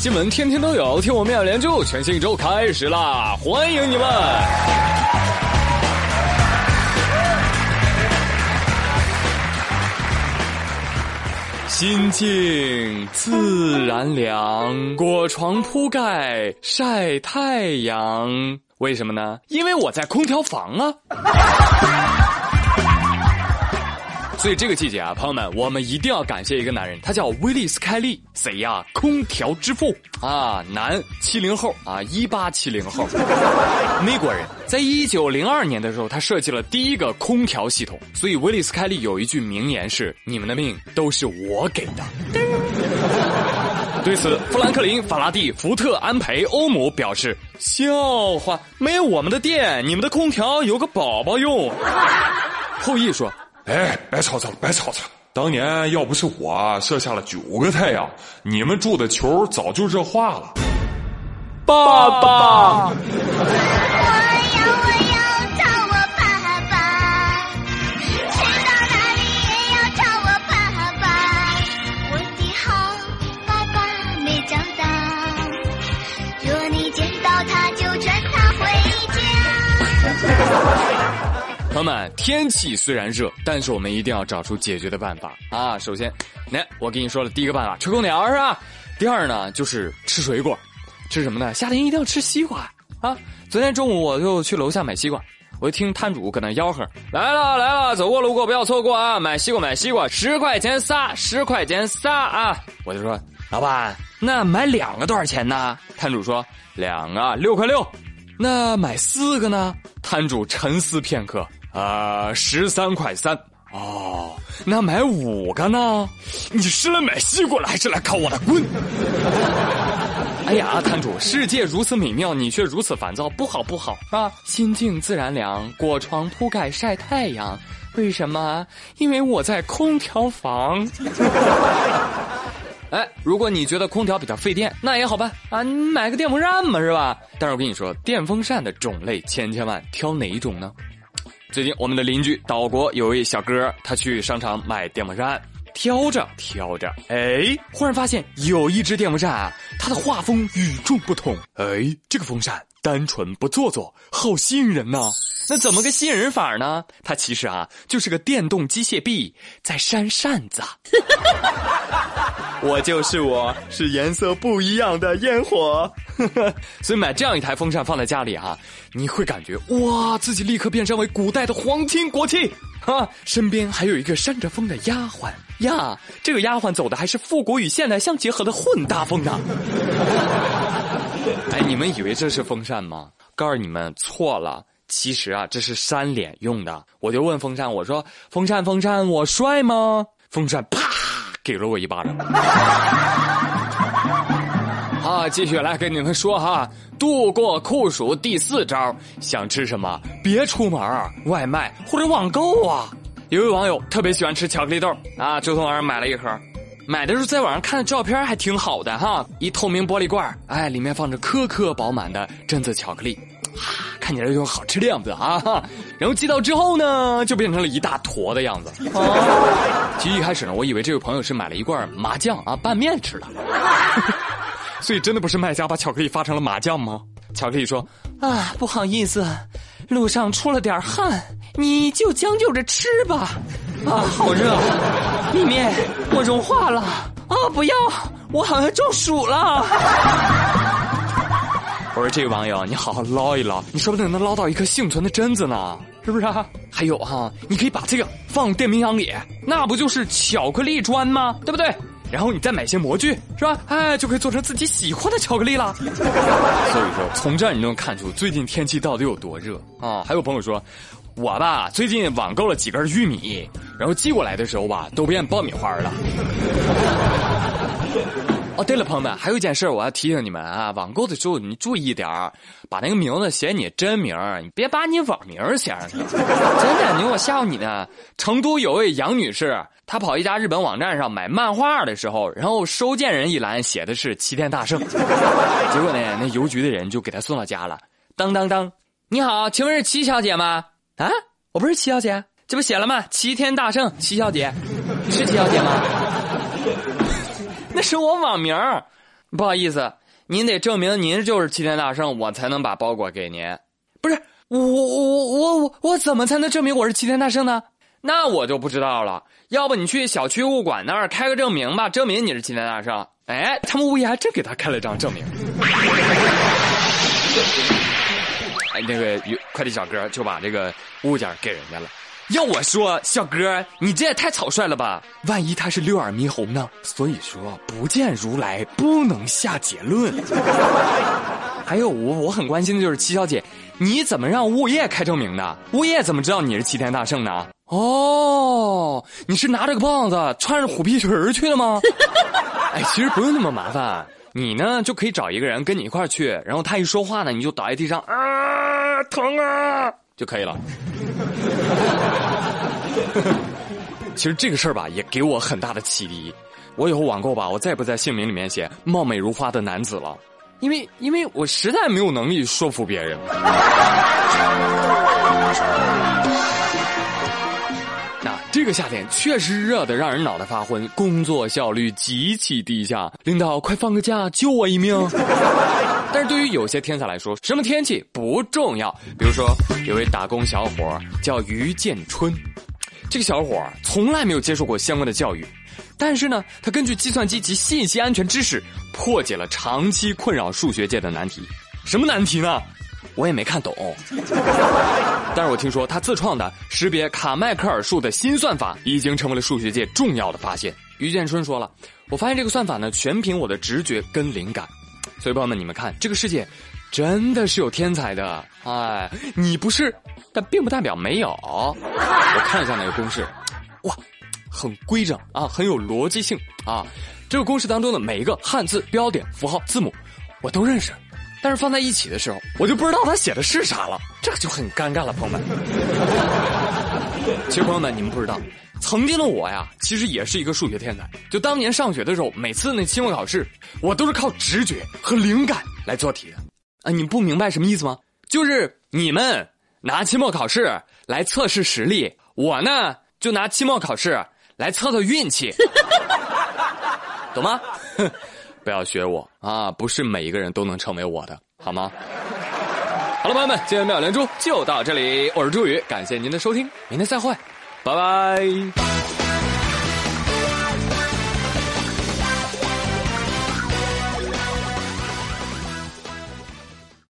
新闻天天都有，听我妙连珠，全新一周开始啦！欢迎你们！心静自然凉，裹床铺盖晒太阳。为什么呢？因为我在空调房啊。所以这个季节啊，朋友们，我们一定要感谢一个男人，他叫威利斯·凯利，谁呀？空调之父啊，男，七零后啊，一八七零后，美国人，在一九零二年的时候，他设计了第一个空调系统。所以威利斯·凯利有一句名言是：“你们的命都是我给的。” 对此，富兰克林、法拉第、福特、安培、欧姆表示：“笑话，没有我们的电，你们的空调有个宝宝用。” 后羿说。哎，别吵吵了，别吵吵！当年要不是我射下了九个太阳，你们住的球早就热化了。爸爸。朋友们，天气虽然热，但是我们一定要找出解决的办法啊！首先，来，我跟你说了第一个办法，吹空调是吧？第二呢，就是吃水果，吃什么呢？夏天一定要吃西瓜啊！昨天中午我就去楼下买西瓜，我就听摊主搁那吆喝：“来了来了，走过路过不要错过啊！买西瓜买西瓜，十块钱仨，十块钱仨啊！”我就说：“老板，那买两个多少钱呢？”摊主说：“两个六块六。”那买四个呢？摊主沉思片刻。啊，十三块三哦，那买五个呢？你是来买西瓜了，还是来看我的棍？哎呀，摊主，世界如此美妙，你却如此烦躁，不好不好啊！心静自然凉，裹床铺盖晒太阳。为什么？因为我在空调房。哎，如果你觉得空调比较费电，那也好办啊，你买个电风扇嘛，是吧？但是我跟你说，电风扇的种类千千万，挑哪一种呢？最近，我们的邻居岛国有位小哥，他去商场买电风扇，挑着挑着，哎，忽然发现有一只电风扇啊，它的画风与众不同。哎，这个风扇单纯不做作，好吸引人呐。那怎么个吸引人法呢？它其实啊，就是个电动机械臂在扇扇子。我就是我，是颜色不一样的烟火。所以买这样一台风扇放在家里啊，你会感觉哇，自己立刻变身为古代的皇亲国戚啊！身边还有一个扇着风的丫鬟呀，这个丫鬟走的还是复古与现代相结合的混搭风呢。哎，你们以为这是风扇吗？告诉你们错了。其实啊，这是扇脸用的。我就问风扇，我说：“风扇，风扇，我帅吗？”风扇啪给了我一巴掌。好，继续来跟你们说哈，度过酷暑第四招，想吃什么别出门外卖或者网购啊。有位网友特别喜欢吃巧克力豆啊，就从网上买了一盒。买的时候在网上看的照片还挺好的哈，一透明玻璃罐，哎，里面放着颗颗饱满的榛子巧克力。啊看起来就好吃的样子啊，然后寄到之后呢，就变成了一大坨的样子。其实一开始呢，我以为这位朋友是买了一罐麻酱啊拌面吃的，所以真的不是卖家把巧克力发成了麻酱吗？巧克力说：“啊，不好意思，路上出了点汗，你就将就着吃吧。啊，好热，里面我融化了啊！不要，我好像中暑了。”我说这位网友，你好好捞一捞，你说不定能捞到一颗幸存的榛子呢，是不是啊？还有哈，你可以把这个放电冰箱里，那不就是巧克力砖吗？对不对？然后你再买些模具，是吧？哎，就可以做成自己喜欢的巧克力了。所以说，从这儿你能看出最近天气到底有多热啊！还有朋友说，我吧最近网购了几根玉米，然后寄过来的时候吧都变爆米花了。哦，对了，朋友们，还有一件事我要提醒你们啊，网购的时候你注意点儿，把那个名字写你真名你别把你网名写上去。真的，你我吓唬你呢。成都有位杨女士，她跑一家日本网站上买漫画的时候，然后收件人一栏写的是齐天大圣，结果呢，那邮局的人就给她送到家了。当当当，你好，请问是齐小姐吗？啊，我不是齐小姐，这不写了吗？齐天大圣，齐小姐，你是齐小姐吗？那是我网名不好意思，您得证明您就是齐天大圣，我才能把包裹给您。不是我我我我我怎么才能证明我是齐天大圣呢？那我就不知道了。要不你去小区物管那儿开个证明吧，证明你是齐天大圣。哎，他们物业还真给他开了张证明。哎，那个快递小哥就把这个物件给人家了。要我说，小哥，你这也太草率了吧！万一他是六耳猕猴呢？所以说，不见如来不能下结论。还有，我我很关心的就是七小姐，你怎么让物业开证明的？物业怎么知道你是齐天大圣呢？哦，你是拿着个棒子，穿着虎皮裙去的吗？哎，其实不用那么麻烦，你呢就可以找一个人跟你一块去，然后他一说话呢，你就倒在地上啊，疼啊，就可以了。其实这个事儿吧，也给我很大的启迪。我以后网购吧，我再不在姓名里面写“貌美如花的男子”了，因为因为我实在没有能力说服别人。那这个夏天确实热的让人脑袋发昏，工作效率极其低下。领导，快放个假，救我一命！但是对于有些天才来说，什么天气不重要。比如说，有位打工小伙叫于建春，这个小伙从来没有接受过相关的教育，但是呢，他根据计算机及信息安全知识，破解了长期困扰数学界的难题。什么难题呢？我也没看懂。但是我听说他自创的识别卡迈克尔数的新算法，已经成为了数学界重要的发现。于建春说了：“我发现这个算法呢，全凭我的直觉跟灵感。”所以朋友们，你们看，这个世界真的是有天才的。哎，你不是，但并不代表没有。我看一下那个公式，哇，很规整啊，很有逻辑性啊。这个公式当中的每一个汉字、标点、符号、字母，我都认识。但是放在一起的时候，我就不知道他写的是啥了，这个就很尴尬了，朋友们。其实朋友们，你们不知道。曾经的我呀，其实也是一个数学天才。就当年上学的时候，每次那期末考试，我都是靠直觉和灵感来做题的。啊，你不明白什么意思吗？就是你们拿期末考试来测试实力，我呢就拿期末考试来测测运气，懂吗？不要学我啊！不是每一个人都能成为我的，好吗？好了，朋友们，今天妙连珠就到这里，我是朱宇，感谢您的收听，明天再会。拜拜。